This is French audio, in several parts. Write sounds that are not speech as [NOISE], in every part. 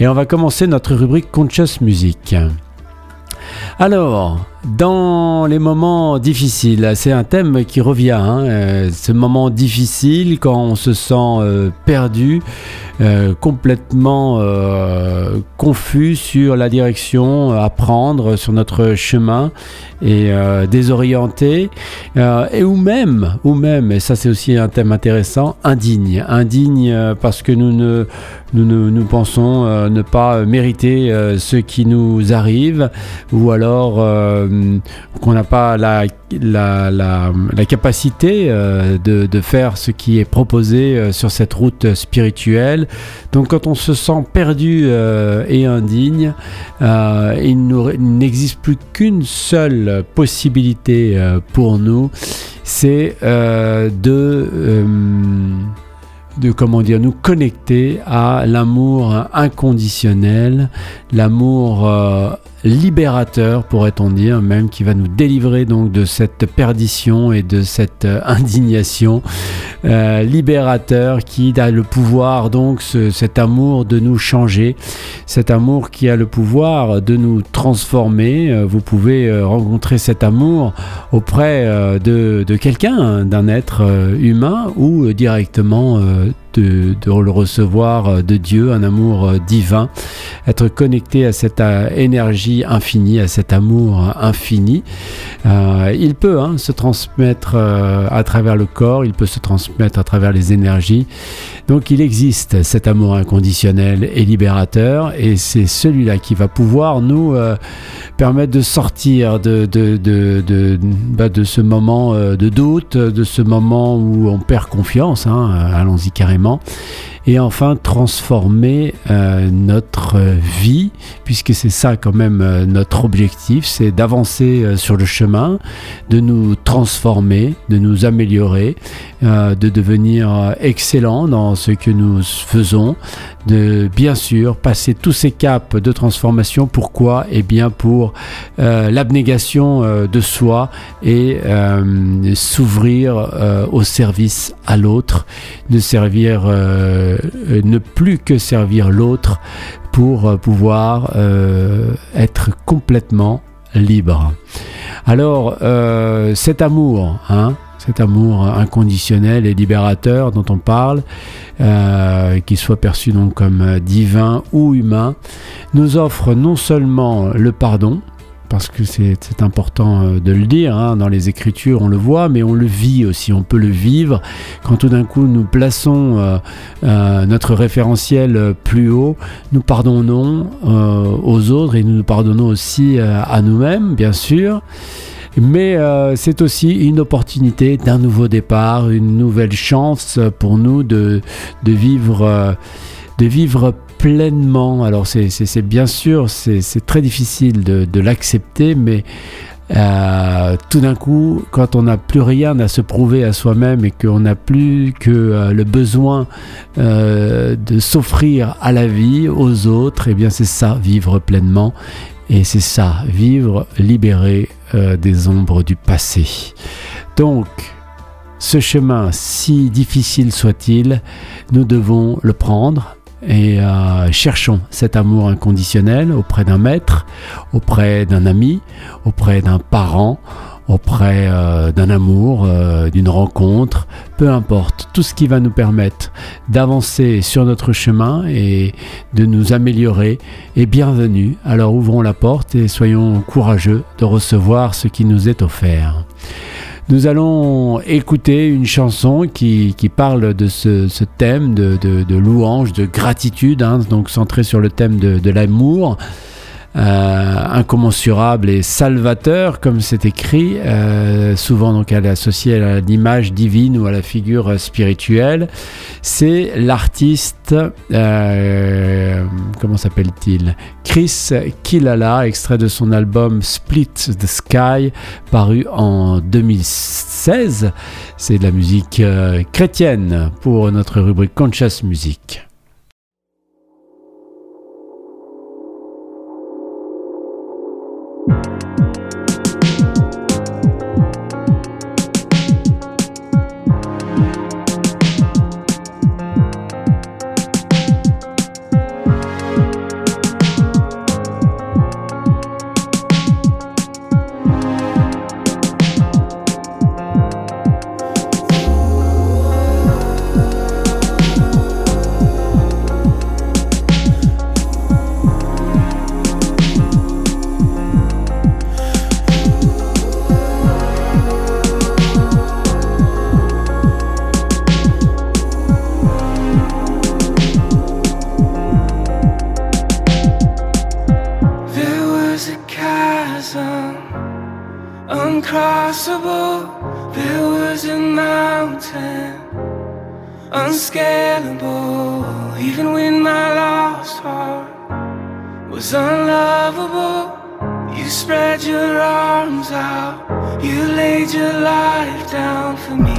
Et on va commencer notre rubrique Conscious Music. Alors, dans les moments difficiles, c'est un thème qui revient. Hein, euh, ce moment difficile quand on se sent euh, perdu, euh, complètement confus sur la direction à prendre sur notre chemin et désorienté, et ou même, ou même, et ça c'est aussi un thème intéressant, indigne, indigne parce que nous ne nous, nous, pensons ne pas mériter ce qui nous arrive, ou alors qu'on n'a pas la, la, la, capacité euh, de, de, faire ce qui est proposé euh, sur cette route spirituelle. Donc quand on se sent perdu et indigne, il n'existe plus qu'une seule possibilité pour nous, c'est de de comment dire nous connecter à l'amour inconditionnel, l'amour libérateur, pourrait-on dire, même qui va nous délivrer donc de cette perdition et de cette euh, indignation. Euh, libérateur qui a le pouvoir donc cet amour de nous changer, cet amour qui a le pouvoir de nous transformer. Euh, vous pouvez rencontrer cet amour auprès de, de quelqu'un, d'un être humain ou directement de, le recevoir euh, de Dieu, un amour euh, divin, être connecté à cette euh, énergie infinie, à cet amour infini. il peut hein, se transmettre à travers le corps, il peut se transmettre à travers les énergies. Donc il existe cet amour inconditionnel et libérateur, et c'est celui-là qui va pouvoir nous permettre de sortir de, de, de, de, bah, ce moment de doute, de ce moment où on perd confiance. Hein, allons-y carrément énormément et enfin transformer euh, notre vie, puisque c'est ça quand même euh, notre objectif, c'est d'avancer euh, sur le chemin, de nous transformer, de nous améliorer, de devenir excellent dans ce que nous faisons, de bien sûr passer tous ces caps de transformation. Pourquoi? Eh bien pour l'abnégation de soi et s'ouvrir au service à l'autre, de servir euh, ne plus que servir l'autre pour euh, pouvoir euh, être complètement libre. Alors, cet amour, hein, cet amour inconditionnel et libérateur dont on parle, qu'il soit perçu donc comme divin ou humain, nous offre non seulement le pardon, parce que c'est important euh, de le dire, hein, dans les Écritures on le voit, mais on le vit aussi, on peut le vivre quand tout d'un coup nous plaçons euh, euh, notre référentiel plus haut, nous pardonnons aux autres et nous nous pardonnons aussi à nous-mêmes, bien sûr. Mais c'est aussi une opportunité d'un nouveau départ, une nouvelle chance pour nous de, de vivre, de vivre pleinement. Alors c'est bien sûr, c'est très difficile de, l'accepter, mais euh, tout d'un coup, quand on n'a plus rien à se prouver à soi-même et qu'on n'a plus que euh, le besoin euh, de s'offrir à la vie, aux autres, et eh bien c'est ça, vivre pleinement. Et c'est ça, vivre libéré des ombres du passé. Donc, ce chemin, si difficile soit-il, nous devons le prendre et euh, cherchons cet amour inconditionnel auprès d'un maître, auprès d'un ami, auprès d'un parent, auprès euh, d'un amour, euh, d'une rencontre, peu importe, tout ce qui va nous permettre d'avancer sur notre chemin et de nous améliorer est bienvenu. Alors ouvrons la porte et soyons courageux de recevoir ce qui nous est offert. Nous allons écouter une chanson qui, parle de ce, thème de, louange, de gratitude, hein, donc centré sur le thème de l'amour. Euh, incommensurable et salvateur, comme c'est écrit. Euh, souvent, donc, elle est associée à l'image divine ou à la figure spirituelle. C'est l'artiste, euh, comment s'appelle-t-il? Chris Kilala, extrait de son album Split the Sky, paru en 2016. C'est de la musique chrétienne pour notre rubrique Conscious Music. uncrossable. There was a mountain, unscalable. Even when my lost heart was unlovable, you spread your arms out. You laid your life down for me.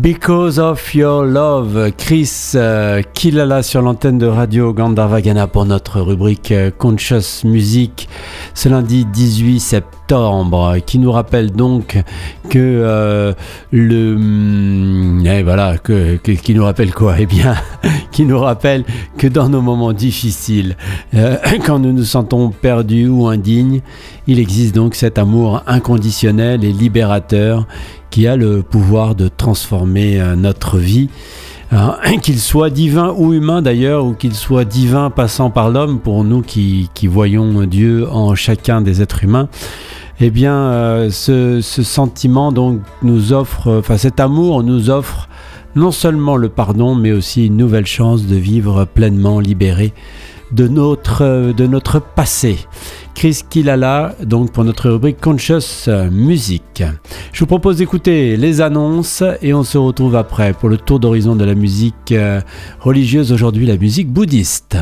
Because of Your Love, Chris euh, Kilala sur l'antenne de Radio Gandharvagana pour notre rubrique euh, Conscious Music ce lundi 18 septembre qui nous rappelle donc que euh, le hum, eh, voilà que- qui nous rappelle quoi? Eh bien [LAUGHS] qui nous rappelle que dans nos moments difficiles euh, [COUGHS] quand nous nous sentons perdus ou indignes il existe donc cet amour inconditionnel et libérateur qui a le pouvoir de transformer euh, notre vie, hein, [CLEARS THROAT] qu'il soit divin ou humain d'ailleurs, ou qu'il soit divin passant par l'homme, pour nous qui, qui voyons Dieu en chacun des êtres humains. eh bien, euh, ce, ce, sentiment donc nous offre, enfin cet amour nous offre non seulement le pardon, mais aussi une nouvelle chance de vivre pleinement libéré de notre, de notre passé. Chris Kilala, donc pour notre rubrique Conscious Music. Je vous propose d'écouter les annonces et on se retrouve après pour le tour d'horizon de la musique euh, religieuse, aujourd'hui la musique bouddhiste.